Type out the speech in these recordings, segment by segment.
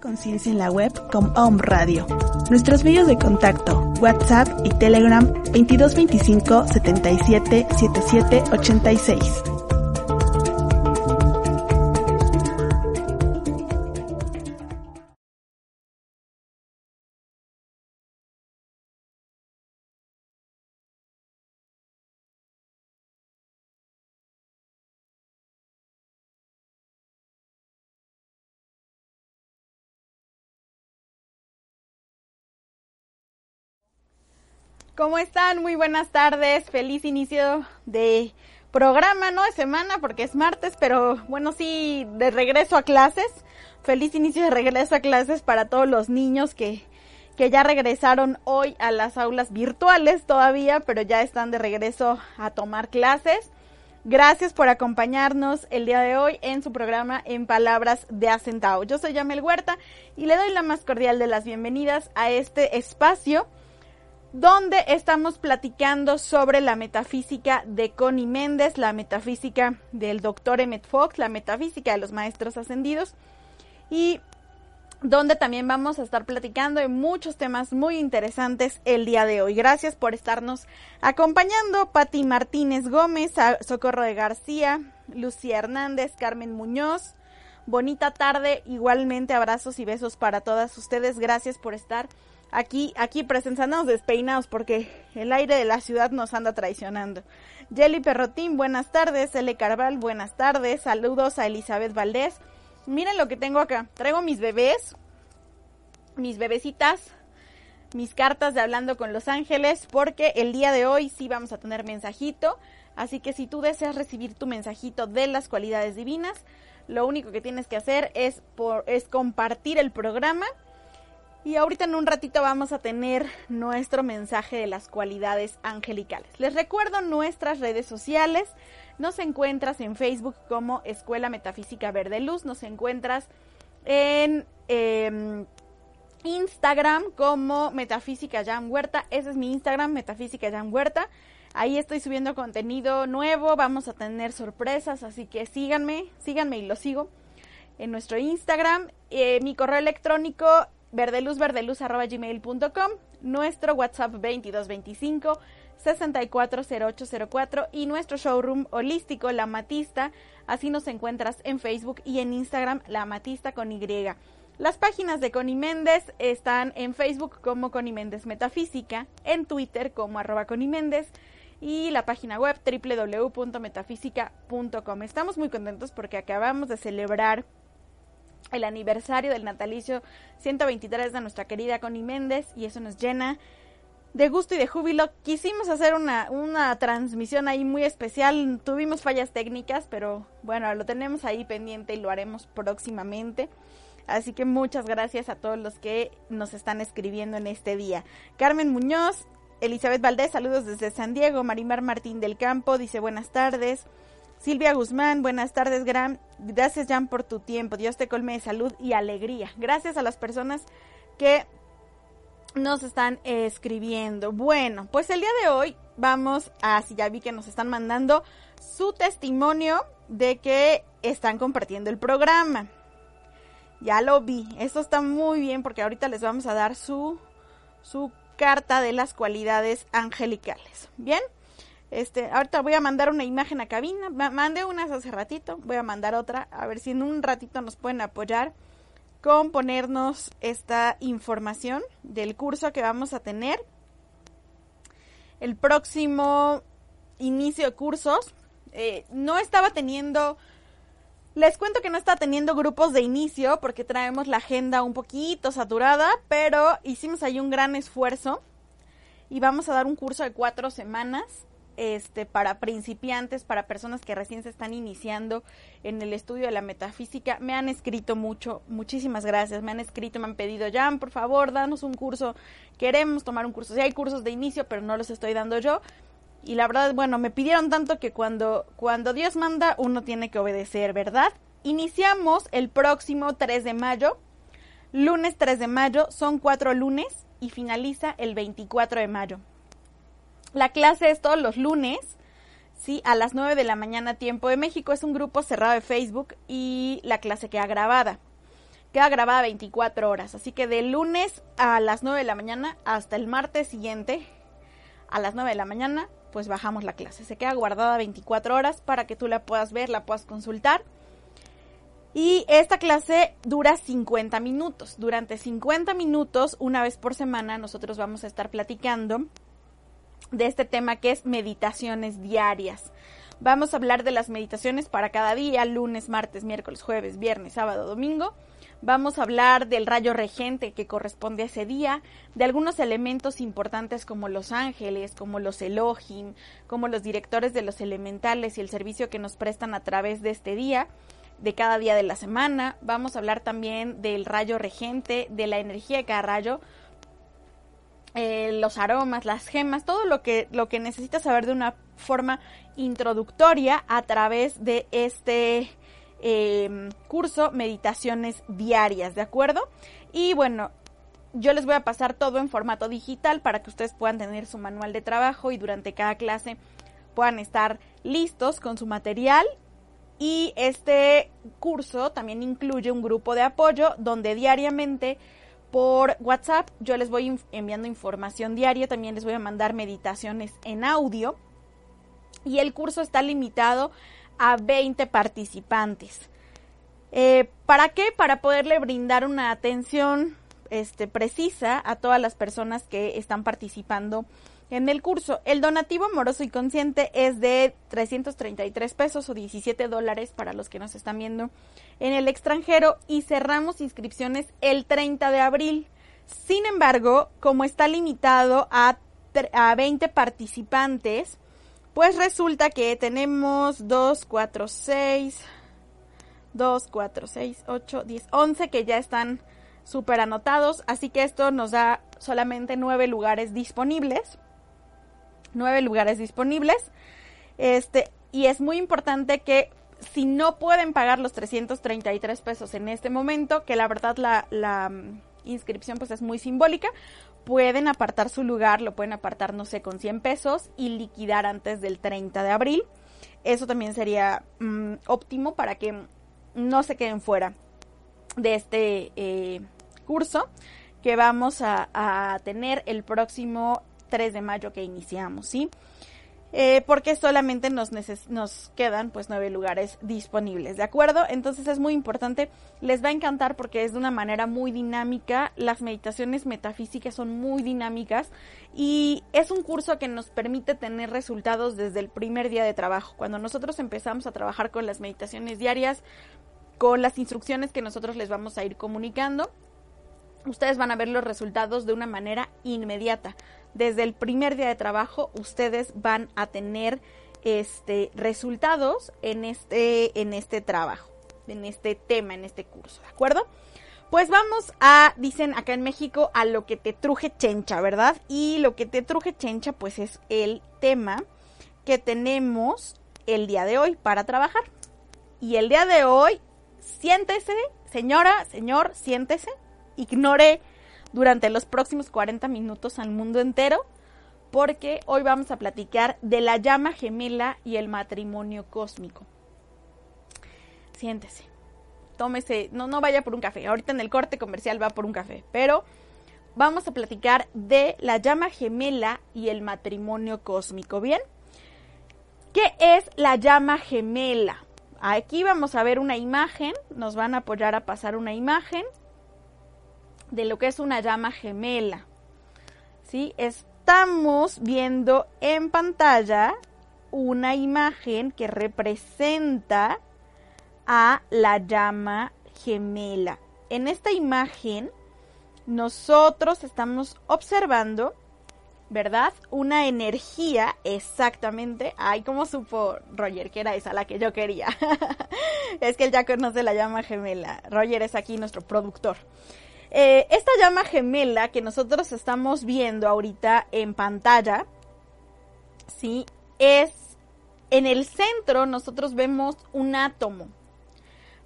Conciencia en la web con Om Radio. Nuestros medios de contacto, WhatsApp y Telegram 2225 77 77 86. ¿Cómo están? Muy buenas tardes. Feliz inicio de programa, no de semana porque es martes, pero bueno, sí, de regreso a clases. Feliz inicio de regreso a clases para todos los niños que, que ya regresaron hoy a las aulas virtuales todavía, pero ya están de regreso a tomar clases. Gracias por acompañarnos el día de hoy en su programa En Palabras de Acentao. Yo soy Yamel Huerta y le doy la más cordial de las bienvenidas a este espacio donde estamos platicando sobre la metafísica de Connie Méndez, la metafísica del doctor Emmett Fox, la metafísica de los maestros ascendidos, y donde también vamos a estar platicando de muchos temas muy interesantes el día de hoy. Gracias por estarnos acompañando, Patti Martínez Gómez, Socorro de García, Lucía Hernández, Carmen Muñoz. Bonita tarde, igualmente abrazos y besos para todas ustedes. Gracias por estar aquí, aquí presencianos despeinados porque el aire de la ciudad nos anda traicionando. Jelly Perrotín, buenas tardes. L. Carval, buenas tardes. Saludos a Elizabeth Valdés. Miren lo que tengo acá. Traigo mis bebés, mis bebecitas, mis cartas de Hablando con los Ángeles, porque el día de hoy sí vamos a tener mensajito. Así que si tú deseas recibir tu mensajito de las cualidades divinas, lo único que tienes que hacer es, por, es compartir el programa y ahorita en un ratito vamos a tener nuestro mensaje de las cualidades angelicales. Les recuerdo nuestras redes sociales. Nos encuentras en Facebook como Escuela Metafísica Verde Luz. Nos encuentras en eh, Instagram como Metafísica Jan Huerta. Ese es mi Instagram, Metafísica Jan Huerta. Ahí estoy subiendo contenido nuevo. Vamos a tener sorpresas. Así que síganme, síganme y lo sigo en nuestro Instagram. Eh, mi correo electrónico verdeluzverdeluz.gmail.com, nuestro WhatsApp 2225 640804 y nuestro showroom holístico La Matista. Así nos encuentras en Facebook y en Instagram La Matista con Y. Las páginas de Connie Méndez están en Facebook como Connie Méndez Metafísica, en Twitter como arroba Connie Méndez y la página web www.metafísica.com. Estamos muy contentos porque acabamos de celebrar el aniversario del natalicio 123 de nuestra querida Connie Méndez y eso nos llena de gusto y de júbilo. Quisimos hacer una, una transmisión ahí muy especial, tuvimos fallas técnicas, pero bueno, lo tenemos ahí pendiente y lo haremos próximamente. Así que muchas gracias a todos los que nos están escribiendo en este día. Carmen Muñoz, Elizabeth Valdés, saludos desde San Diego. Marimar Martín del Campo dice buenas tardes. Silvia Guzmán, buenas tardes, Gran. Gracias, Jan, por tu tiempo. Dios te colme de salud y alegría. Gracias a las personas que nos están escribiendo. Bueno, pues el día de hoy vamos a, si ya vi que nos están mandando su testimonio de que están compartiendo el programa. Ya lo vi. Esto está muy bien porque ahorita les vamos a dar su, su carta de las cualidades angelicales. Bien. Este, ahorita voy a mandar una imagen a cabina. Mandé unas hace ratito, voy a mandar otra. A ver si en un ratito nos pueden apoyar con ponernos esta información del curso que vamos a tener. El próximo inicio de cursos. Eh, no estaba teniendo les cuento que no está teniendo grupos de inicio porque traemos la agenda un poquito saturada, pero hicimos ahí un gran esfuerzo y vamos a dar un curso de cuatro semanas este, para principiantes, para personas que recién se están iniciando en el estudio de la metafísica. Me han escrito mucho, muchísimas gracias. Me han escrito, me han pedido, Jan, por favor, danos un curso. Queremos tomar un curso. Sí, hay cursos de inicio, pero no los estoy dando yo. Y la verdad, bueno, me pidieron tanto que cuando, cuando Dios manda, uno tiene que obedecer, ¿verdad? Iniciamos el próximo 3 de mayo, lunes 3 de mayo, son cuatro lunes y finaliza el 24 de mayo. La clase es todos los lunes, ¿sí? A las 9 de la mañana, tiempo de México. Es un grupo cerrado de Facebook y la clase queda grabada. Queda grabada 24 horas. Así que de lunes a las 9 de la mañana hasta el martes siguiente, a las 9 de la mañana, pues bajamos la clase. Se queda guardada 24 horas para que tú la puedas ver, la puedas consultar. Y esta clase dura 50 minutos. Durante 50 minutos, una vez por semana, nosotros vamos a estar platicando de este tema que es meditaciones diarias. Vamos a hablar de las meditaciones para cada día, lunes, martes, miércoles, jueves, viernes, sábado, domingo. Vamos a hablar del rayo regente que corresponde a ese día, de algunos elementos importantes como los ángeles, como los Elohim, como los directores de los elementales y el servicio que nos prestan a través de este día, de cada día de la semana. Vamos a hablar también del rayo regente, de la energía de cada rayo, eh, los aromas, las gemas, todo lo que, lo que necesitas saber de una forma introductoria a través de este Em, curso Meditaciones Diarias, ¿de acuerdo? Y bueno, yo les voy a pasar todo en formato digital para que ustedes puedan tener su manual de trabajo y durante cada clase puedan estar listos con su material. Y este curso también incluye un grupo de apoyo donde diariamente por WhatsApp yo les voy enviando información diaria, también les voy a mandar meditaciones en audio. Y el curso está limitado a 20 participantes. Eh, ¿Para qué? Para poderle brindar una atención este, precisa a todas las personas que están participando en el curso. El donativo amoroso y consciente es de 333 pesos o 17 dólares para los que nos están viendo en el extranjero y cerramos inscripciones el 30 de abril. Sin embargo, como está limitado a, a 20 participantes, pues resulta que tenemos 2, 4, 6, 2, 4, 6, 8, 10, 11 que ya están súper anotados. Así que esto nos da solamente 9 lugares disponibles. 9 lugares disponibles. Este, y es muy importante que si no pueden pagar los 333 pesos en este momento, que la verdad la, mm, inscripción pues es muy simbólica, pueden apartar su lugar, lo pueden apartar, no sé, con 100 pesos y liquidar antes del 30 de abril. Eso también sería mm, óptimo para que no se queden fuera de este eh, curso que vamos a, tener el próximo 3 de mayo que iniciamos, ¿sí? Eh, porque solamente nos, nos quedan pues nueve lugares disponibles, ¿de acuerdo? Entonces es muy importante, les va a encantar porque es de una manera muy dinámica, las meditaciones metafísicas son muy dinámicas y es un curso que nos permite tener resultados desde el primer día de trabajo. Cuando nosotros empezamos a trabajar con las meditaciones diarias, con las instrucciones que nosotros les vamos a ir comunicando, ustedes van a ver los resultados de una manera inmediata desde el primer día de trabajo ustedes van a tener este resultados en este en este trabajo, en este tema, en este curso, ¿de acuerdo? Pues vamos a, dicen acá en México, a lo que te truje chencha, ¿verdad? Y lo que te truje chencha, pues es el tema que tenemos el día de hoy para trabajar. Y el día de hoy, siéntese, señora, señor, siéntese, ignore durante los próximos 40 minutos al mundo entero, porque hoy vamos a platicar de la llama gemela y el matrimonio cósmico. Siéntese, tómese, no, no vaya por un café, ahorita en el corte comercial va por un café, pero vamos a platicar de la llama gemela y el matrimonio cósmico, ¿bien? ¿Qué es la llama gemela? Aquí vamos a ver una imagen, nos van a apoyar a pasar una imagen de lo que es una llama gemela. ¿Sí? Estamos viendo en pantalla una imagen que representa a la llama gemela. En esta imagen nosotros estamos observando, ¿verdad? Una energía exactamente. Ay, ¿cómo supo Roger que era esa la que yo quería? es que él ya conoce la llama gemela. Roger es aquí nuestro productor. Eh, esta llama gemela que nosotros estamos viendo ahorita en pantalla, ¿sí? Es en el centro nosotros vemos un átomo,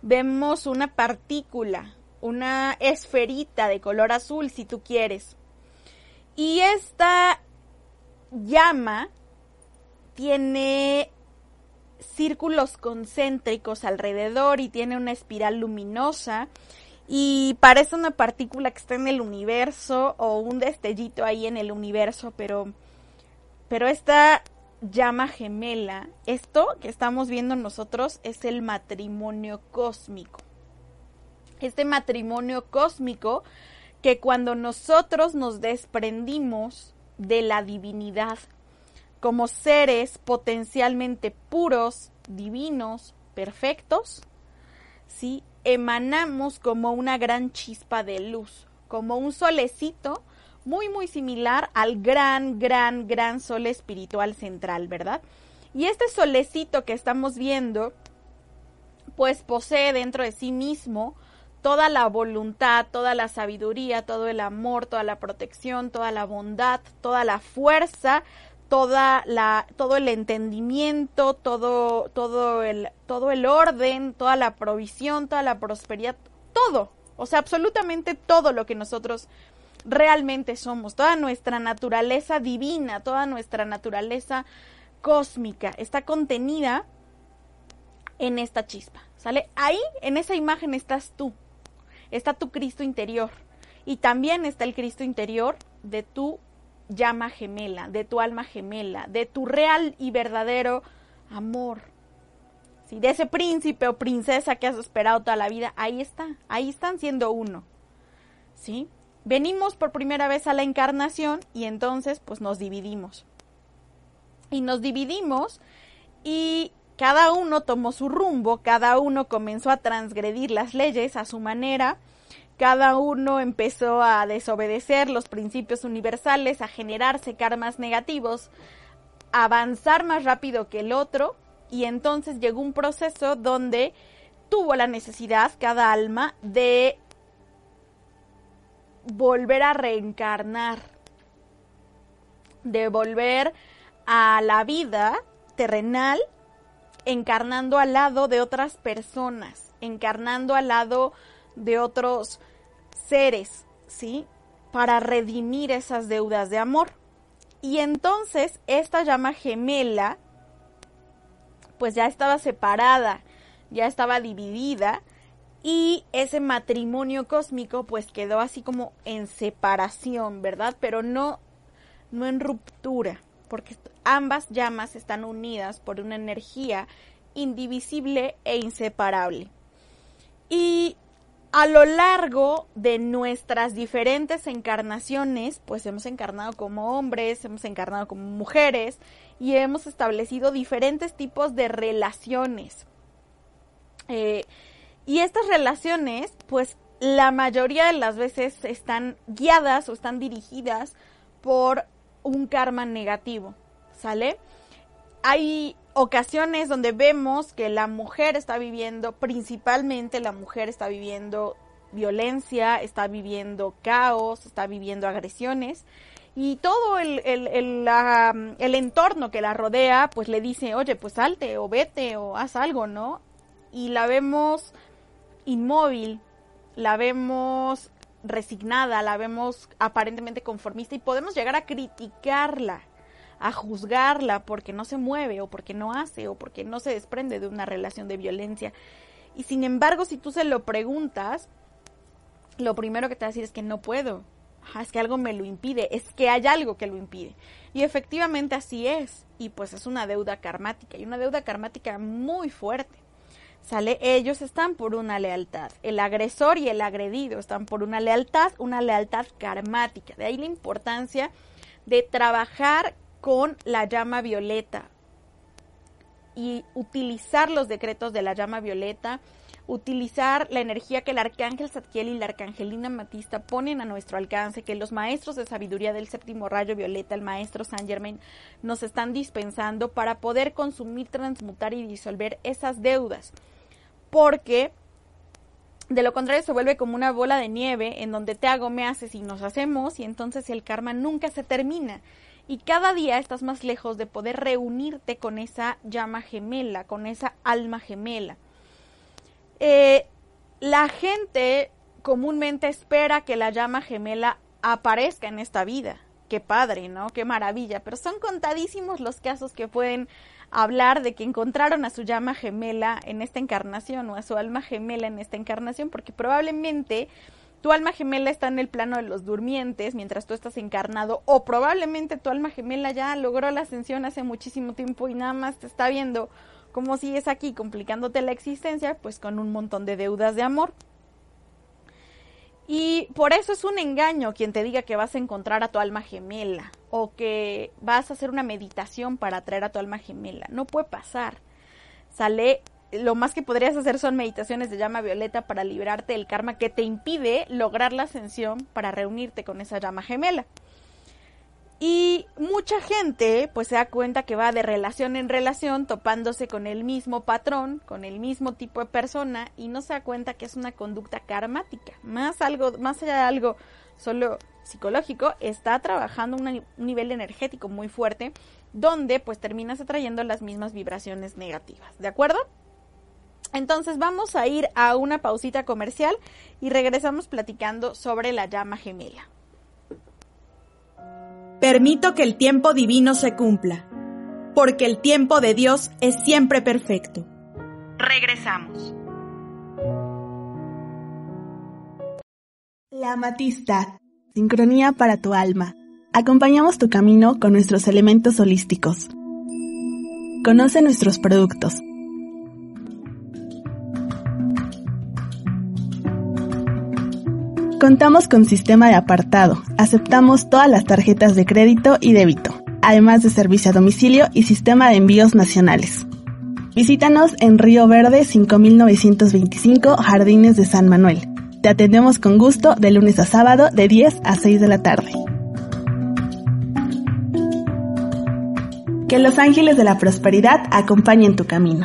vemos una partícula, una esferita de color azul si tú quieres. Y esta llama tiene círculos concéntricos alrededor y tiene una espiral luminosa y parece una partícula que está en el universo o un destellito ahí en el universo, pero pero esta llama gemela, esto que estamos viendo nosotros es el matrimonio cósmico. Este matrimonio cósmico que cuando nosotros nos desprendimos de la divinidad como seres potencialmente puros, divinos, perfectos, ¿sí? Emanamos como una gran chispa de luz, como un solecito muy, muy similar al gran, gran, gran sol espiritual central, ¿verdad? Y este solecito que estamos viendo, pues posee dentro de sí mismo toda la voluntad, toda la sabiduría, todo el amor, toda la protección, toda la bondad, toda la fuerza, toda la, todo el entendimiento, todo, todo el, todo el orden, toda la provisión, toda la prosperidad, todo. O sea, absolutamente todo lo que nosotros realmente somos, toda nuestra naturaleza divina, toda nuestra naturaleza cósmica está contenida en esta chispa, ¿sale? Ahí, en esa imagen estás tú, está tu Cristo interior y también está el Cristo interior de tu llama gemela, de tu alma gemela, de tu real y verdadero amor. ¿sí? De ese príncipe o princesa que has esperado toda la vida, ahí está, ahí están siendo uno. ¿Sí? venimos por primera vez a la encarnación y entonces pues nos dividimos. Y nos dividimos y cada uno tomó su rumbo, cada uno comenzó a transgredir las leyes a su manera, cada uno empezó a desobedecer los principios universales, a generarse karmas negativos, a avanzar más rápido que el otro y entonces llegó un proceso donde tuvo la necesidad cada alma de volver a reencarnar, de volver a la vida terrenal encarnando al lado de otras personas, encarnando al lado de otros seres, ¿sí? Para redimir esas deudas de amor. Y entonces esta llama gemela, pues ya estaba separada, ya estaba dividida, y ese matrimonio cósmico pues quedó así como en separación, ¿verdad? Pero no, no en ruptura, porque ambas llamas están unidas por una energía indivisible e inseparable. Y a lo largo de nuestras diferentes encarnaciones, pues hemos encarnado como hombres, hemos encarnado como mujeres y hemos establecido diferentes tipos de relaciones. Eh, y estas relaciones, pues la mayoría de las veces están guiadas o están dirigidas por un karma negativo, ¿sale? Hay ocasiones donde vemos que la mujer está viviendo, principalmente la mujer está viviendo violencia, está viviendo caos, está viviendo agresiones y todo el, el, el, entorno que la rodea pues le dice, oye, pues salte o vete o haz algo, ¿no? Y la vemos inmóvil, la vemos resignada, la vemos aparentemente conformista y podemos llegar a criticarla, a juzgarla porque no se mueve o porque no hace o porque no se desprende de una relación de violencia. Y sin embargo, si tú se lo preguntas, lo primero que te va a decir es que no puedo. es que algo me lo impide, es que hay algo que lo impide. Y efectivamente así es, y pues es una deuda karmática, y una deuda karmática muy fuerte. Sale, ellos están por una lealtad, el agresor y el agredido están por una lealtad, una lealtad karmática. De ahí la importancia de trabajar con la llama violeta y utilizar los decretos de la llama violeta, utilizar la energía que el arcángel Zadkiel y la arcangelina Matista ponen a nuestro alcance, que los maestros de sabiduría del séptimo rayo violeta, el maestro Saint Germain, nos están dispensando para poder consumir, transmutar y disolver esas deudas. Porque de lo contrario se vuelve como una bola de nieve en donde te hago, me haces y nos hacemos y entonces el karma nunca se termina. Y cada día estás más lejos de poder reunirte con esa llama gemela, con esa alma gemela. Eh, la gente comúnmente espera que la llama gemela aparezca en esta vida. Qué padre, ¿no? Qué maravilla. Pero son contadísimos los casos que pueden hablar de que encontraron a su llama gemela en esta encarnación o a su alma gemela en esta encarnación, porque probablemente tu alma gemela está en el plano de los durmientes mientras tú estás encarnado o probablemente tu alma gemela ya logró la ascensión hace muchísimo tiempo y nada más te está viendo como si es aquí complicándote la existencia, pues con un montón de deudas de amor. Y por eso es un engaño quien te diga que vas a encontrar a tu alma gemela o que vas a hacer una meditación para atraer a tu alma gemela. No puede pasar. Sale, lo más que podrías hacer son meditaciones de llama violeta para librarte del karma que te impide lograr la ascensión para reunirte con esa llama gemela. Y mucha gente pues se da cuenta que va de relación en relación topándose con el mismo patrón, con el mismo tipo de persona y no se da cuenta que es una conducta karmática. Más algo, más allá de algo solo psicológico, está trabajando un nivel energético muy fuerte donde pues terminas atrayendo las mismas vibraciones negativas. ¿De acuerdo? Entonces vamos a ir a una pausita comercial y regresamos platicando sobre la llama gemela. Permito que el tiempo divino se cumpla, porque el tiempo de Dios es siempre perfecto. Regresamos. La Matista, sincronía para tu alma. Acompañamos tu camino con nuestros elementos holísticos. Conoce nuestros productos Contamos con sistema de apartado. Aceptamos todas las tarjetas de crédito y débito, además de servicio a domicilio y sistema de envíos nacionales. Visítanos en Río Verde 5925 Jardines de San Manuel. Te atendemos con gusto de lunes a sábado de 10 a 6 de la tarde. Que los ángeles de la prosperidad acompañen tu camino.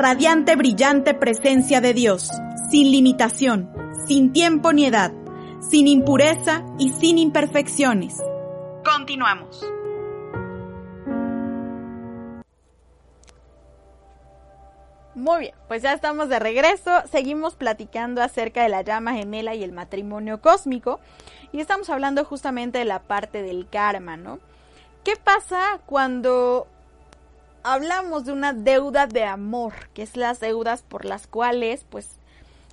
Radiante, brillante presencia de Dios, sin limitación, sin tiempo ni edad, sin impureza y sin imperfecciones. Continuamos. Muy bien, pues ya estamos de regreso. Seguimos platicando acerca de la llama gemela y el matrimonio cósmico. Y estamos hablando justamente de la parte del karma, ¿no? ¿Qué pasa cuando hablamos de una deuda de amor? Que es las deudas por las cuales, pues,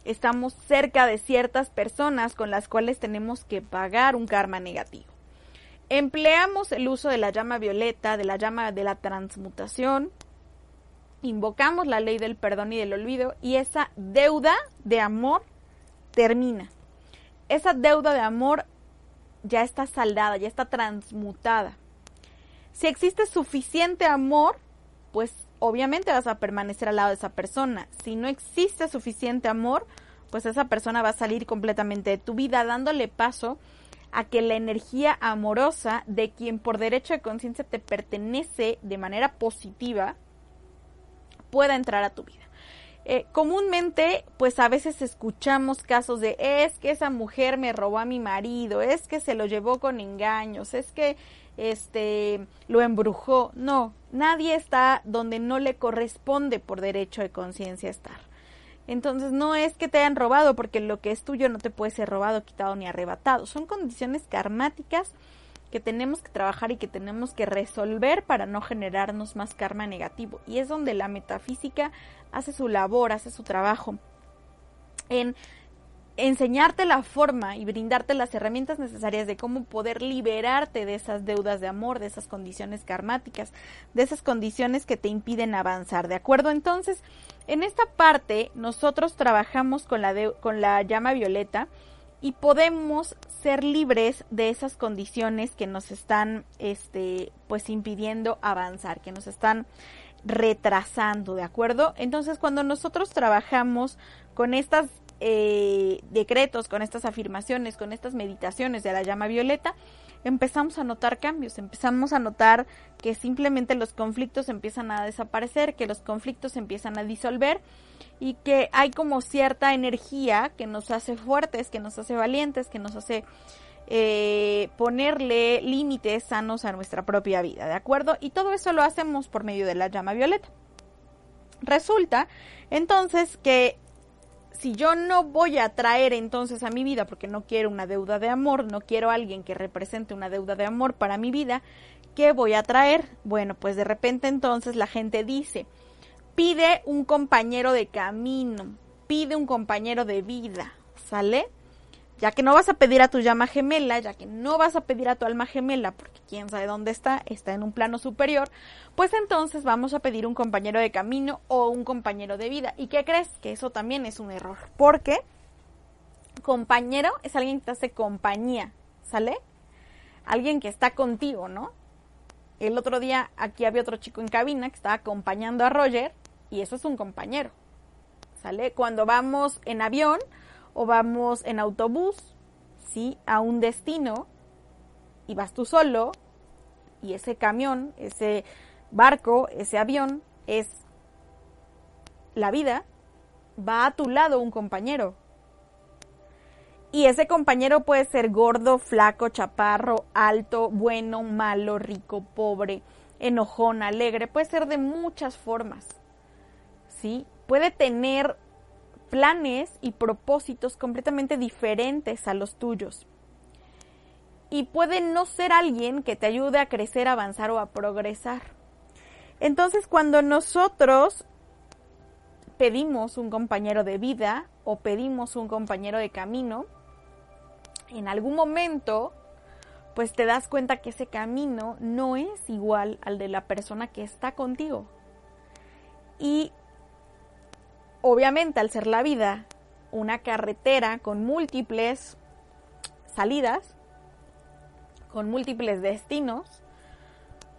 estamos cerca de ciertas personas con las cuales tenemos que pagar un karma negativo. Empleamos el uso de la llama violeta, de la llama de la transmutación, invocamos la ley del perdón y del olvido y esa deuda de amor termina. Esa deuda de amor ya está saldada, ya está transmutada. Si existe suficiente amor, pues obviamente vas a permanecer al lado de esa persona. Si no existe suficiente amor, pues esa persona va a salir completamente de tu vida, dándole paso a que la energía amorosa de quien por derecho de conciencia te pertenece de manera positiva, pueda entrar a tu vida. Eh, comúnmente, pues a veces escuchamos casos de es que esa mujer me robó a mi marido, es que se lo llevó con engaños, es que este lo embrujó. No, nadie está donde no le corresponde por derecho de conciencia estar. Entonces no es que te hayan robado, porque lo que es tuyo no te puede ser robado, quitado ni arrebatado. Son condiciones karmáticas que tenemos que trabajar y que tenemos que resolver para no generarnos más karma negativo. Y es donde la metafísica hace su labor, hace su trabajo en enseñarte la forma y brindarte las herramientas necesarias de cómo poder liberarte de esas deudas de amor, de esas condiciones karmáticas, de esas condiciones que te impiden avanzar. ¿De acuerdo? Entonces, en esta parte nosotros trabajamos con la, con la llama violeta y podemos ser libres de esas condiciones que nos están este pues impidiendo avanzar, que nos están retrasando, ¿de acuerdo? Entonces, cuando nosotros trabajamos con estas eh, decretos, con estas afirmaciones, con estas meditaciones de la llama violeta, empezamos a notar cambios, empezamos a notar que simplemente los conflictos empiezan a desaparecer, que los conflictos empiezan a disolver y que hay como cierta energía que nos hace fuertes, que nos hace valientes, que nos hace eh, ponerle límites sanos a nuestra propia vida, ¿de acuerdo? Y todo eso lo hacemos por medio de la llama violeta. Resulta entonces que si yo no voy a traer entonces a mi vida, porque no quiero una deuda de amor, no quiero alguien que represente una deuda de amor para mi vida, ¿qué voy a traer? Bueno, pues de repente entonces la gente dice, pide un compañero de camino, pide un compañero de vida, ¿sale? Ya que no vas a pedir a tu llama gemela, ya que no vas a pedir a tu alma gemela, porque quién sabe dónde está, está en un plano superior, pues entonces vamos a pedir un compañero de camino o un compañero de vida. ¿Y qué crees? Que eso también es un error. Porque compañero es alguien que te hace compañía, ¿sale? Alguien que está contigo, ¿no? El otro día aquí había otro chico en cabina que estaba acompañando a Roger y eso es un compañero. ¿Sale? Cuando vamos en avión o vamos en autobús, ¿sí? A un destino y vas tú solo y ese camión, ese barco, ese avión es la vida, va a tu lado un compañero. Y ese compañero puede ser gordo, flaco, chaparro, alto, bueno, malo, rico, pobre, enojón, alegre, puede ser de muchas formas. ¿sí? Puede tener planes y propósitos completamente diferentes a los tuyos. Y puede no ser alguien que te ayude a crecer, avanzar o a progresar. Entonces, cuando nosotros pedimos un compañero de vida o pedimos un compañero de camino, en algún momento, pues te das cuenta que ese camino no es igual al de la persona que está contigo. Y obviamente al ser la vida una carretera con múltiples salidas, con múltiples destinos,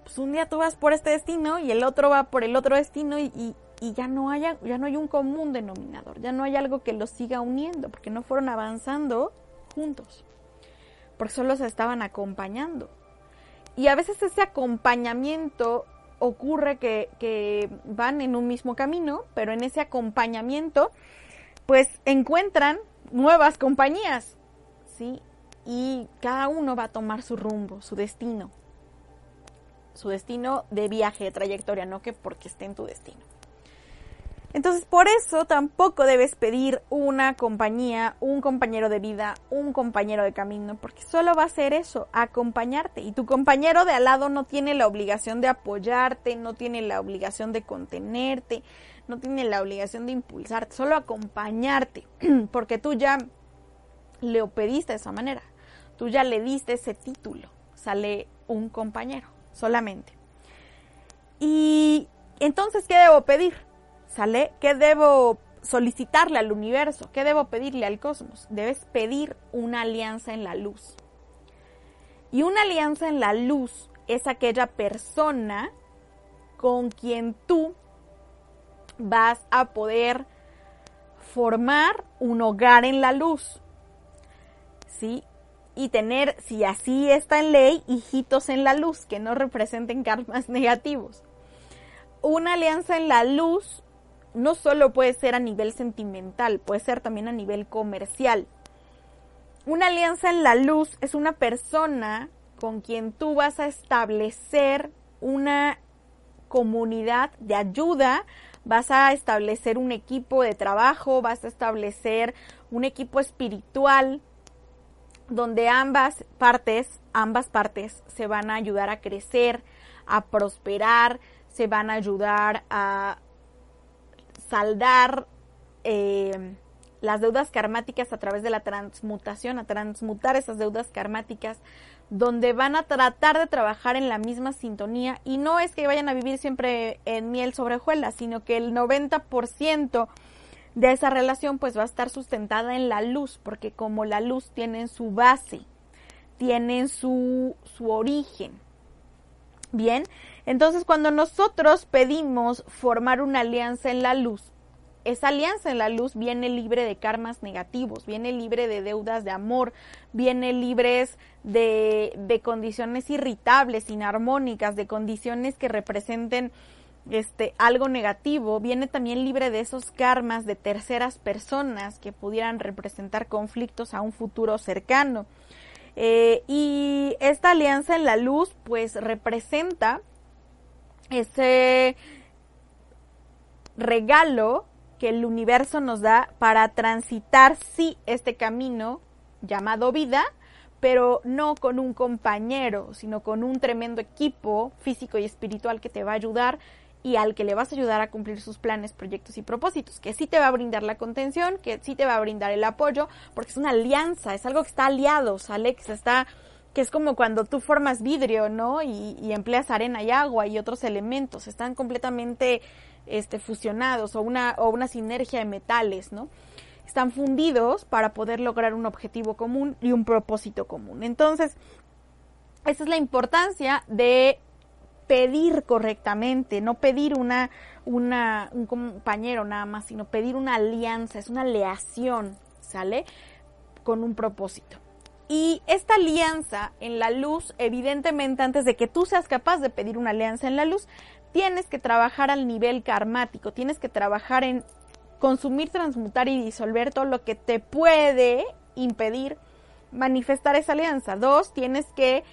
pues un día tú vas por este destino y el otro va por el otro destino y, ya, no haya, ya no hay un común denominador, ya no hay algo que los siga uniendo, porque no fueron avanzando juntos, porque solo se estaban acompañando. Y a veces ese acompañamiento ocurre que, van en un mismo camino, pero en ese acompañamiento, pues encuentran nuevas compañías, ¿sí? Y cada uno va a tomar su rumbo, su destino. Su destino de viaje, de trayectoria, no que porque esté en tu destino. Entonces, por eso tampoco debes pedir una compañía, un compañero de vida, un compañero de camino, porque solo va a ser eso, acompañarte. Y tu compañero de al lado no tiene la obligación de apoyarte, no tiene la obligación de contenerte, no tiene la obligación de impulsarte, solo acompañarte, porque tú ya le pediste de esa manera, tú ya le diste ese título, sale un compañero, solamente. Y entonces, ¿qué debo pedir? ¿Sale? ¿Qué debo solicitarle al universo? ¿Qué debo pedirle al cosmos? Debes pedir una alianza en la luz. Y una alianza en la luz es aquella persona con quien tú vas a poder formar un hogar en la luz. ¿Sí? Y tener, si así está en ley, hijitos en la luz que no representen karmas negativos. Una alianza en la luz no solo puede ser a nivel sentimental, puede ser también a nivel comercial. Una alianza en la luz es una persona con quien tú vas a establecer una comunidad de ayuda, vas a establecer un equipo de trabajo, vas a establecer un equipo espiritual donde ambas partes, ambas partes se van a ayudar a crecer, a prosperar, se van a ayudar a saldar eh, las deudas karmáticas a través de la transmutación, a transmutar esas deudas karmáticas, donde van a tratar de trabajar en la misma sintonía y no es que vayan a vivir siempre en miel sobre hojuelas, sino que el 90% de esa relación pues va a estar sustentada en la luz, porque como la luz tiene su base, tiene su, su origen. Bien, entonces, cuando nosotros pedimos formar una alianza en la luz, esa alianza en la luz viene libre de karmas negativos, viene libre de deudas de amor, viene libres de, de condiciones irritables, inarmónicas, de condiciones que representen este, algo negativo, viene también libre de esos karmas de terceras personas que pudieran representar conflictos a un futuro cercano. Eh, y esta alianza en la luz, pues representa ese regalo que el universo nos da para transitar, sí, este camino llamado vida, pero no con un compañero, sino con un tremendo equipo físico y espiritual que te va a ayudar y al que le vas a ayudar a cumplir sus planes, proyectos y propósitos, que sí te va a brindar la contención, que sí te va a brindar el apoyo, porque es una alianza, es algo que está aliado, sale está que es como cuando tú formas vidrio, ¿no? Y, empleas arena y agua y otros elementos, están completamente este, fusionados o una, o una sinergia de metales, ¿no? Están fundidos para poder lograr un objetivo común y un propósito común. Entonces, esa es la importancia de pedir correctamente, no pedir una, una, un compañero nada más, sino pedir una alianza, es una aleación, ¿sale? Con un propósito. Y esta alianza en la luz, evidentemente antes de que tú seas capaz de pedir una alianza en la luz, tienes que trabajar al nivel karmático, tienes que trabajar en consumir, transmutar y disolver todo lo que te puede impedir manifestar esa alianza. Dos, tienes que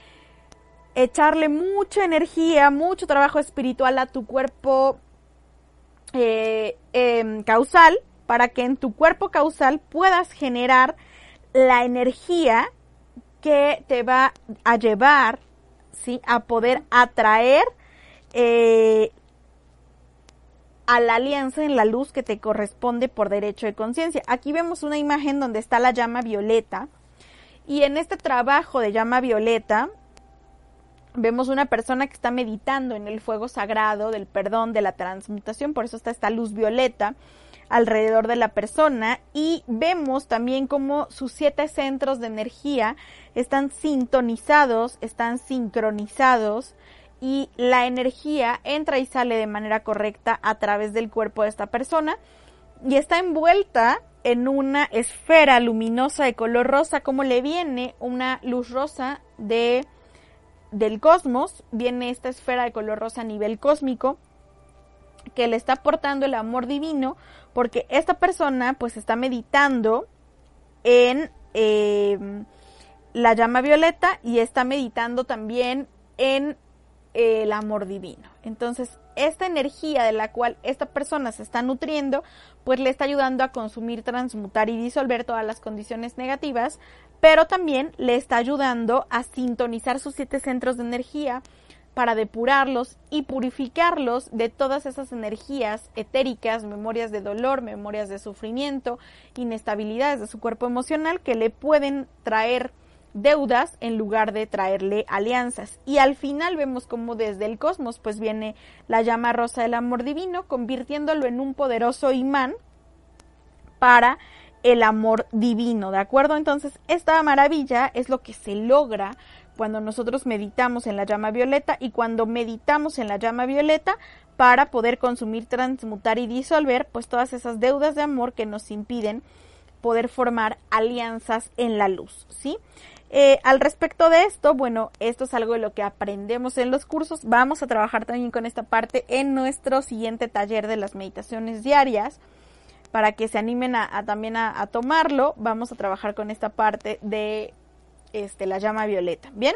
echarle mucha energía, mucho trabajo espiritual a tu cuerpo eh, em, causal para que en tu cuerpo causal puedas generar la energía que te va a llevar, ¿sí? A poder atraer eh, a la alianza en la luz que te corresponde por derecho de conciencia. Aquí vemos una imagen donde está la llama violeta y en este trabajo de llama violeta vemos una persona que está meditando en el fuego sagrado del perdón, de la transmutación, por eso está esta luz violeta alrededor de la persona y vemos también cómo sus siete centros de energía están sintonizados, están sincronizados y la energía entra y sale de manera correcta a través del cuerpo de esta persona y está envuelta en una esfera luminosa de color rosa como le viene una luz rosa de del cosmos, viene esta esfera de color rosa a nivel cósmico que le está aportando el amor divino porque esta persona pues está meditando en eh, la llama violeta y está meditando también en eh, el amor divino. Entonces, esta energía de la cual esta persona se está nutriendo, pues le está ayudando a consumir, transmutar y disolver todas las condiciones negativas, pero también le está ayudando a sintonizar sus siete centros de energía para depurarlos y purificarlos de todas esas energías etéricas, memorias de dolor, memorias de sufrimiento, inestabilidades de su cuerpo emocional que le pueden traer deudas en lugar de traerle alianzas. Y al final vemos como desde el cosmos pues viene la llama rosa del amor divino, convirtiéndolo en un poderoso imán para el amor divino, ¿de acuerdo? Entonces, esta maravilla es lo que se logra cuando nosotros meditamos en la llama violeta y cuando meditamos en la llama violeta para poder consumir, transmutar y disolver pues todas esas deudas de amor que nos impiden poder formar alianzas en la luz, ¿sí? Eh, al respecto de esto, bueno, esto es algo de lo que aprendemos en los cursos. Vamos a trabajar también con esta parte en nuestro siguiente taller de las meditaciones diarias. Para que se animen a, también a, tomarlo, vamos a trabajar con esta parte de este, la llama violeta. ¿Bien?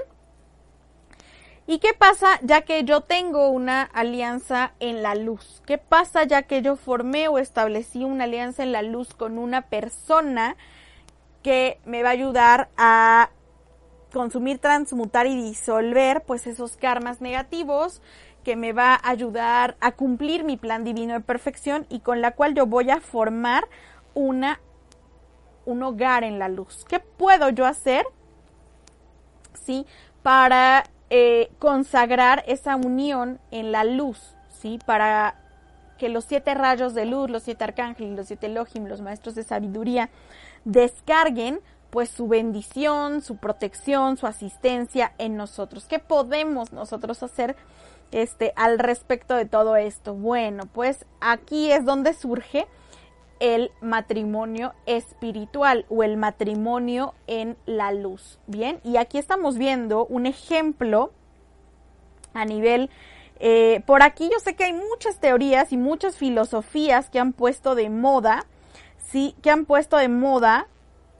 ¿Y qué pasa ya que yo tengo una alianza en la luz? ¿Qué pasa ya que yo formé o establecí una alianza en la luz con una persona que me va a ayudar a consumir, transmutar y disolver pues esos karmas negativos que me va a ayudar a cumplir mi plan divino de perfección y con la cual yo voy a formar una un hogar en la luz. ¿Qué puedo yo hacer? ¿Sí? Para eh, consagrar esa unión en la luz, ¿sí? Para que los siete rayos de luz, los siete arcángeles, los siete Elohim, los maestros de sabiduría, descarguen pues su bendición, su protección, su asistencia en nosotros. ¿Qué podemos nosotros hacer este al respecto de todo esto? Bueno, pues aquí es donde surge el matrimonio espiritual o el matrimonio en la luz. Bien, y aquí estamos viendo un ejemplo a nivel eh, por aquí yo sé que hay muchas teorías y muchas filosofías que han puesto de moda, sí, que han puesto de moda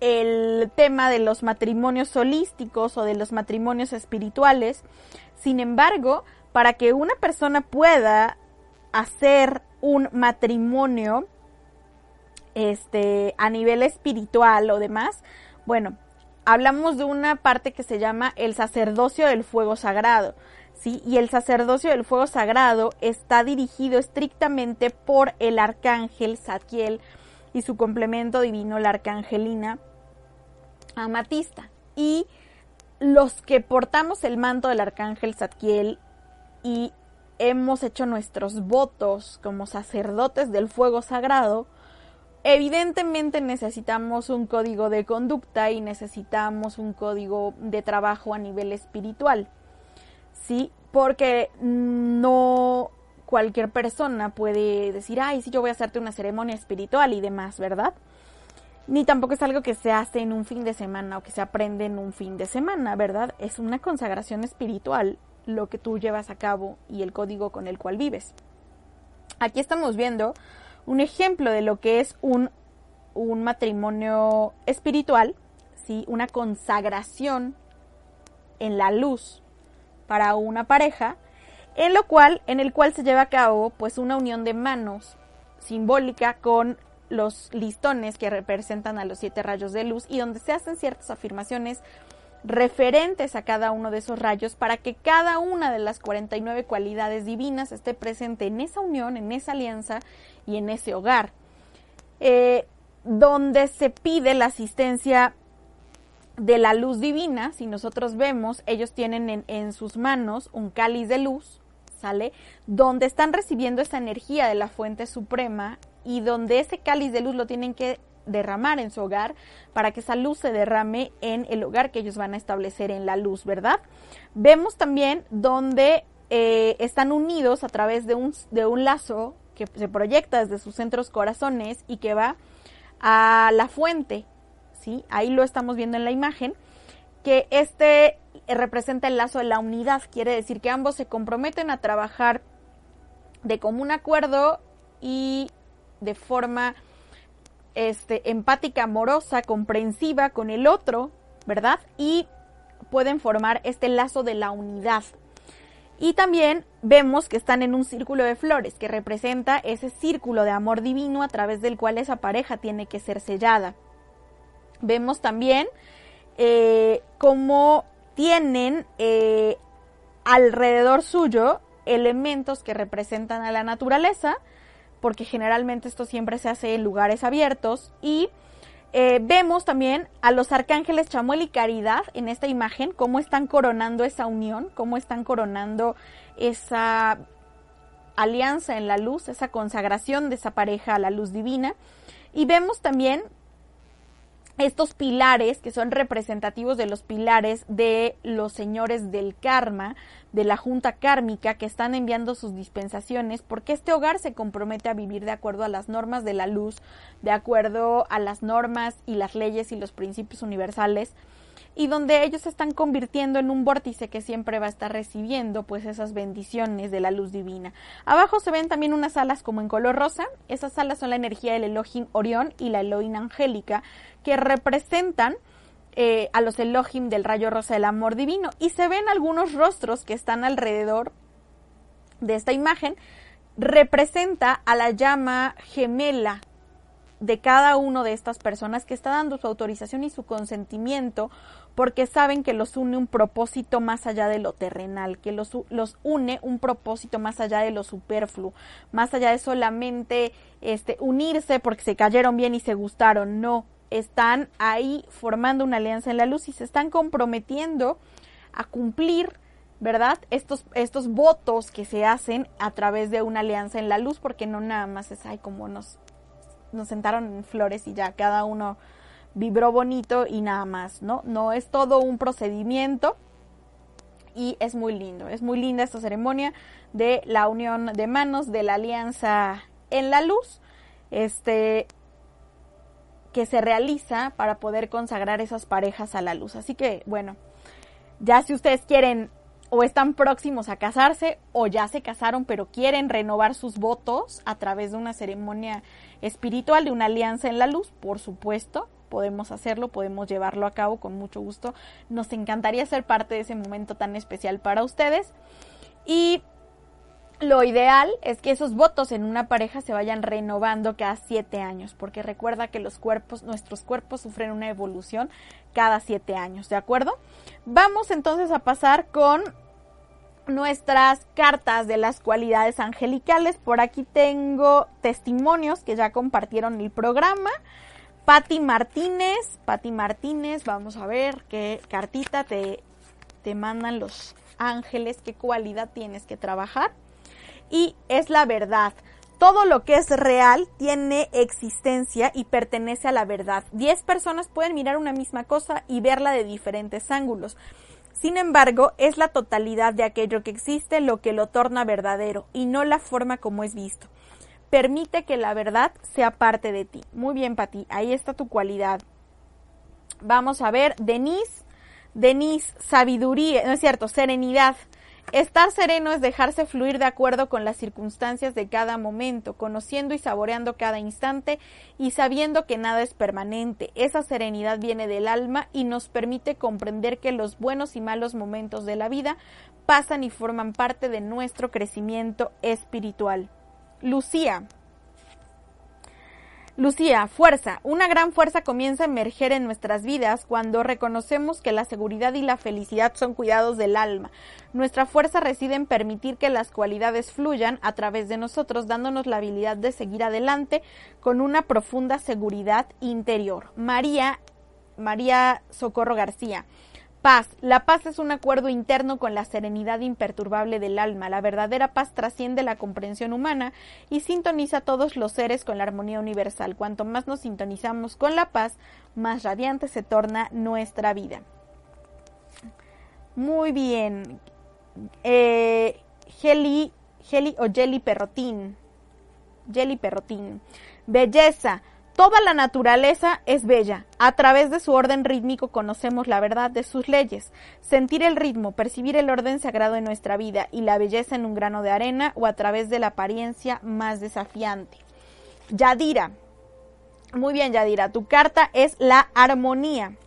el tema de los matrimonios holísticos o de los matrimonios espirituales. Sin embargo, para que una persona pueda hacer un matrimonio este a nivel espiritual o demás, bueno, hablamos de una parte que se llama el sacerdocio del fuego sagrado. ¿Sí? Y el sacerdocio del fuego sagrado está dirigido estrictamente por el arcángel Satiel y su complemento divino, la arcangelina amatista. Y los que portamos el manto del arcángel Zadkiel y hemos hecho nuestros votos como sacerdotes del fuego sagrado, evidentemente necesitamos un código de conducta y necesitamos un código de trabajo a nivel espiritual. ¿Sí? Porque no cualquier persona puede decir, ay, sí, yo voy a hacerte una ceremonia espiritual y demás, ¿verdad? ni tampoco es algo que se hace en un fin de semana o que se aprende en un fin de semana, ¿verdad? Es una consagración espiritual lo que tú llevas a cabo y el código con el cual vives. Aquí estamos viendo un ejemplo de lo que es un, un matrimonio espiritual, ¿sí? una consagración en la luz para una pareja, en lo cual, en el cual se lleva a cabo pues una unión de manos simbólica con los listones que representan a los siete rayos de luz y donde se hacen ciertas afirmaciones referentes a cada uno de esos rayos para que cada una de las 49 cualidades divinas esté presente en esa unión, en esa alianza y en ese hogar. Eh, donde se pide la asistencia de la luz divina, si nosotros vemos, ellos tienen en, sus manos un cáliz de luz, ¿sale? Donde están recibiendo esa energía de la fuente suprema y donde ese cáliz de luz lo tienen que derramar en su hogar para que esa luz se derrame en el hogar que ellos van a establecer en la luz, ¿verdad? Vemos también donde eh, están unidos a través de un, de un lazo que se proyecta desde sus centros corazones y que va a la fuente, ¿sí? Ahí lo estamos viendo en la imagen. que este representa el lazo de la unidad, quiere decir que ambos se comprometen a trabajar de común acuerdo y de forma este, empática, amorosa, comprensiva con el otro, ¿verdad? Y pueden formar este lazo de la unidad. Y también vemos que están en un círculo de flores, que representa ese círculo de amor divino a través del cual esa pareja tiene que ser sellada. Vemos también eh, cómo tienen eh, alrededor suyo elementos que representan a la naturaleza, porque generalmente esto siempre se hace en lugares abiertos y eh, vemos también a los arcángeles Chamuel y Caridad en esta imagen, cómo están coronando esa unión, cómo están coronando esa alianza en la luz, esa consagración de esa pareja a la luz divina. Y vemos también estos pilares que son representativos de los pilares de los señores del karma, de la junta kármica que están enviando sus dispensaciones, porque este hogar se compromete a vivir de acuerdo a las normas de la luz, de acuerdo a las normas y las leyes y los principios universales y donde ellos se están convirtiendo en un vórtice que siempre va a estar recibiendo pues esas bendiciones de la luz divina. Abajo se ven también unas alas como en color rosa, esas alas son la energía del Elohim Orión y la Elohim Angélica que representan eh, a los Elohim del rayo rosa del amor divino. Y se ven algunos rostros que están alrededor de esta imagen. Representa a la llama gemela de cada uno de estas personas que está dando su autorización y su consentimiento porque saben que los une un propósito más allá de lo terrenal, que los, los une un propósito más allá de lo superfluo, más allá de solamente este, unirse porque se cayeron bien y se gustaron, no, están ahí formando una alianza en la luz y se están comprometiendo a cumplir ¿verdad? Estos, estos votos que se hacen a través de una alianza en la luz, porque no nada más es, ay, como nos, nos sentaron en flores y ya cada uno vibró bonito y nada más, ¿no? No es todo un procedimiento y es muy lindo, es muy linda esta ceremonia de la unión de manos, de la alianza en la luz, este que se realiza para poder consagrar esas parejas a la luz. Así que, bueno, ya si ustedes quieren o están próximos a casarse o ya se casaron pero quieren renovar sus votos a través de una ceremonia espiritual, de una alianza en la luz, por supuesto, podemos hacerlo, podemos llevarlo a cabo con mucho gusto. Nos encantaría ser parte de ese momento tan especial para ustedes. Y lo ideal es que esos votos en una pareja se vayan renovando cada siete años, porque recuerda que los cuerpos, nuestros cuerpos sufren una evolución cada siete años, ¿de acuerdo? Vamos entonces a pasar con nuestras cartas de las cualidades angelicales. Por aquí tengo testimonios que ya compartieron el programa. Patti Martínez, Patti Martínez, vamos a ver qué cartita te, te mandan los ángeles, qué cualidad tienes que trabajar. Y es la verdad. Todo lo que es real tiene existencia y pertenece a la verdad. Diez personas pueden mirar una misma cosa y verla de diferentes ángulos. Sin embargo, es la totalidad de aquello que existe lo que lo torna verdadero y no la forma como es visto permite que la verdad sea parte de ti. Muy bien, Pati, ahí está tu cualidad. Vamos a ver, Denise, Denise, sabiduría, no es cierto, serenidad. Estar sereno es dejarse fluir de acuerdo con las circunstancias de cada momento, conociendo y saboreando cada instante y sabiendo que nada es permanente. Esa serenidad viene del alma y nos permite comprender que los buenos y malos momentos de la vida pasan y forman parte de nuestro crecimiento espiritual. Lucía. Lucía, fuerza. Una gran fuerza comienza a emerger en nuestras vidas cuando reconocemos que la seguridad y la felicidad son cuidados del alma. Nuestra fuerza reside en permitir que las cualidades fluyan a través de nosotros, dándonos la habilidad de seguir adelante con una profunda seguridad interior. María, María Socorro García. Paz. La paz es un acuerdo interno con la serenidad imperturbable del alma. La verdadera paz trasciende la comprensión humana y sintoniza a todos los seres con la armonía universal. Cuanto más nos sintonizamos con la paz, más radiante se torna nuestra vida. Muy bien. Eh, Geli, Geli o Jelly Perrotín. Jelly Perrotín. Belleza. Toda la naturaleza es bella. A través de su orden rítmico conocemos la verdad de sus leyes. Sentir el ritmo, percibir el orden sagrado en nuestra vida y la belleza en un grano de arena o a través de la apariencia más desafiante. Yadira. Muy bien, Yadira. Tu carta es la armonía.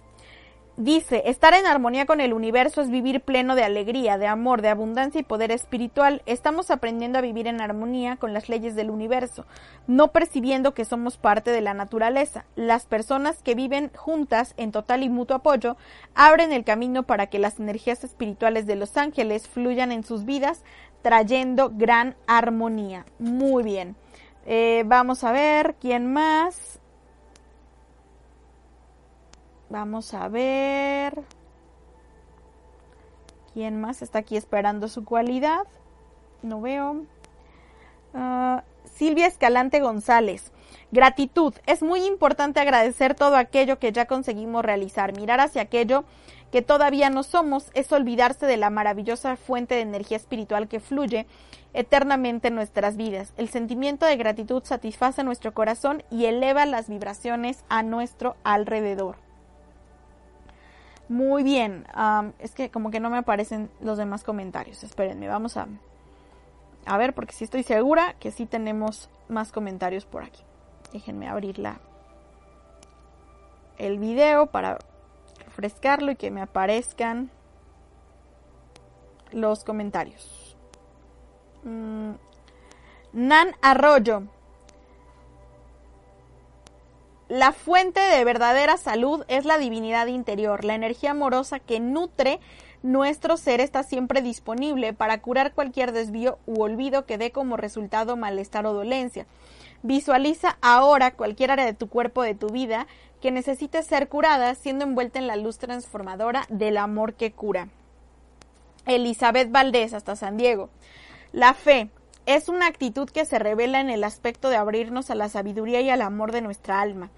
Dice, estar en armonía con el universo es vivir pleno de alegría, de amor, de abundancia y poder espiritual. Estamos aprendiendo a vivir en armonía con las leyes del universo, no percibiendo que somos parte de la naturaleza. Las personas que viven juntas en total y mutuo apoyo abren el camino para que las energías espirituales de los ángeles fluyan en sus vidas, trayendo gran armonía. Muy bien. Eh, vamos a ver quién más. Vamos a ver. ¿Quién más está aquí esperando su cualidad? No veo. Ah, Silvia Escalante González. Gratitud. Es muy importante agradecer todo aquello que ya conseguimos realizar. Mirar hacia aquello que todavía no somos es olvidarse de la maravillosa fuente de energía espiritual que fluye eternamente en nuestras vidas. El sentimiento de gratitud satisface nuestro corazón y eleva las vibraciones a nuestro alrededor. Muy bien. es que como que no me aparecen los demás comentarios. Espérenme, vamos a, a ver porque sí estoy segura que sí tenemos más comentarios por aquí. Déjenme abrir el video para refrescarlo y que me aparezcan los comentarios. Mm, Nan Arroyo. La fuente de verdadera salud es la divinidad interior, la energía amorosa que nutre nuestro ser está siempre disponible para curar cualquier desvío u olvido que dé como resultado malestar o dolencia. Visualiza ahora cualquier área de tu cuerpo, de tu vida, que necesite ser curada, siendo envuelta en la luz transformadora del amor que cura. Elizabeth Valdés, hasta San Diego. La fe es una actitud que se revela en el aspecto de abrirnos a la sabiduría y al amor de nuestra alma.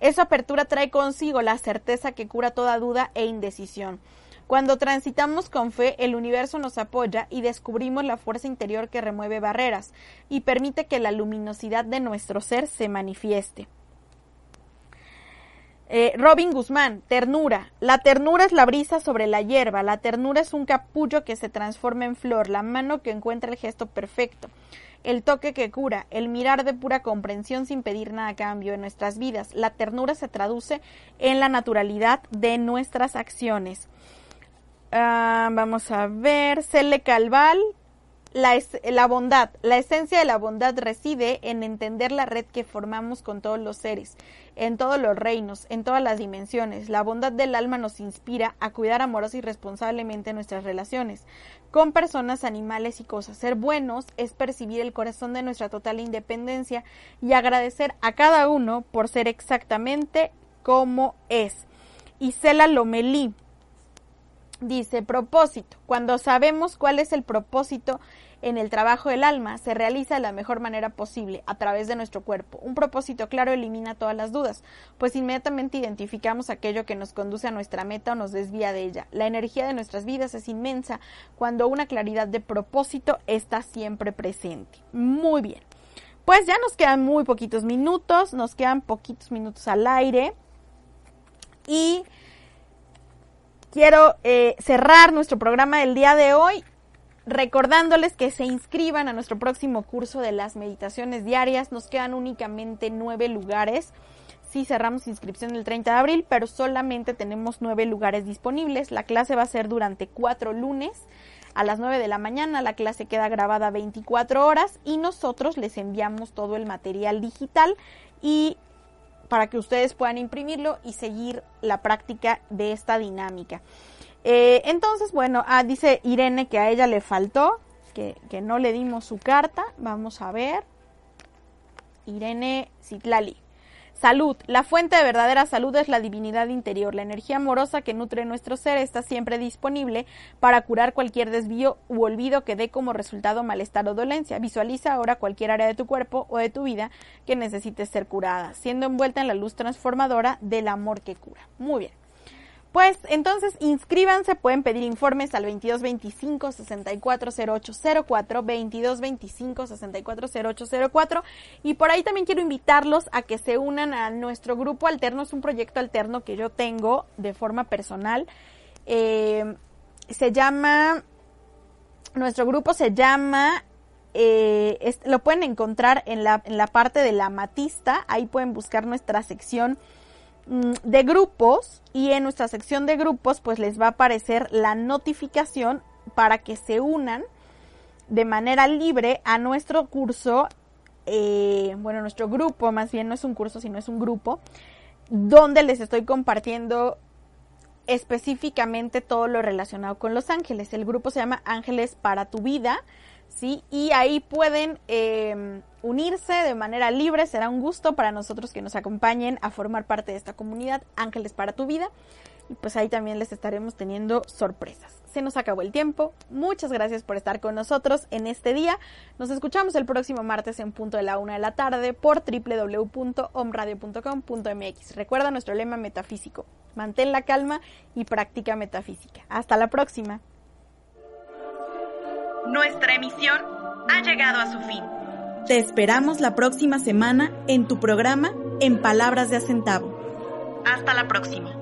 Esa apertura trae consigo la certeza que cura toda duda e indecisión. Cuando transitamos con fe, el universo nos apoya y descubrimos la fuerza interior que remueve barreras y permite que la luminosidad de nuestro ser se manifieste. Eh, Robin Guzmán, ternura. La ternura es la brisa sobre la hierba, la ternura es un capullo que se transforma en flor, la mano que encuentra el gesto perfecto, el toque que cura, el mirar de pura comprensión sin pedir nada cambio en nuestras vidas. La ternura se traduce en la naturalidad de nuestras acciones. Ah, vamos a ver, Cele Calval, la, bondad, la esencia de la bondad reside en entender la red que formamos con todos los seres, en todos los reinos, en todas las dimensiones. La bondad del alma nos inspira a cuidar amorosa y responsablemente nuestras relaciones con personas, animales y cosas. Ser buenos es percibir el corazón de nuestra total independencia y agradecer a cada uno por ser exactamente como es. Isela Lomelí Dice, propósito. Cuando sabemos cuál es el propósito en el trabajo del alma, se realiza de la mejor manera posible, a través de nuestro cuerpo. Un propósito claro elimina todas las dudas, pues inmediatamente identificamos aquello que nos conduce a nuestra meta o nos desvía de ella. La energía de nuestras vidas es inmensa cuando una claridad de propósito está siempre presente. Muy bien. Pues ya nos quedan muy poquitos minutos, nos quedan poquitos minutos al aire. Y quiero eh, cerrar nuestro programa del día de hoy recordándoles que se inscriban a nuestro próximo curso de las meditaciones diarias. Nos quedan únicamente nueve lugares. Sí cerramos inscripción el 30 de abril, pero solamente tenemos nueve lugares disponibles. La clase va a ser durante cuatro lunes a las 9 de la mañana. La clase queda grabada 24 horas y nosotros les enviamos todo el material digital y para que ustedes puedan imprimirlo y seguir la práctica de esta dinámica. Eh, entonces, bueno, ah, dice Irene que a ella le faltó, que, que no le dimos su carta. Vamos a ver. Irene Citlali. Salud. La fuente de verdadera salud es la divinidad interior. La energía amorosa que nutre nuestro ser está siempre disponible para curar cualquier desvío u olvido que dé como resultado malestar o dolencia. Visualiza ahora cualquier área de tu cuerpo o de tu vida que necesite ser curada, siendo envuelta en la luz transformadora del amor que cura. Muy bien. Pues entonces inscríbanse, pueden pedir informes al 2225 640804, 2225 640804 y por ahí también quiero invitarlos a que se unan a nuestro grupo alterno, es un proyecto alterno que yo tengo de forma personal. Eh, se llama, nuestro grupo se llama eh, lo pueden encontrar en la, en la parte de la matista, ahí pueden buscar nuestra sección de grupos y en nuestra sección de grupos pues les va a aparecer la notificación para que se unan de manera libre a nuestro curso, eh, bueno, nuestro grupo, más bien no es un curso, sino es un grupo, donde les estoy compartiendo específicamente todo lo relacionado con los ángeles. El grupo se llama Ángeles para tu vida ¿sí? Y ahí pueden em, unirse de manera libre, será un gusto para nosotros que nos acompañen a formar parte de esta comunidad Ángeles para tu vida. Y pues ahí también les estaremos teniendo sorpresas. Se nos acabó el tiempo. Muchas gracias por estar con nosotros en este día. Nos escuchamos el próximo martes en punto de la una de la tarde por www.omradio.com.mx. Recuerda nuestro lema metafísico. Mantén la calma y practica metafísica. Hasta la próxima. Nuestra emisión ha llegado a su fin. Te esperamos la próxima semana en tu programa En Palabras de Acentavo. Hasta la próxima.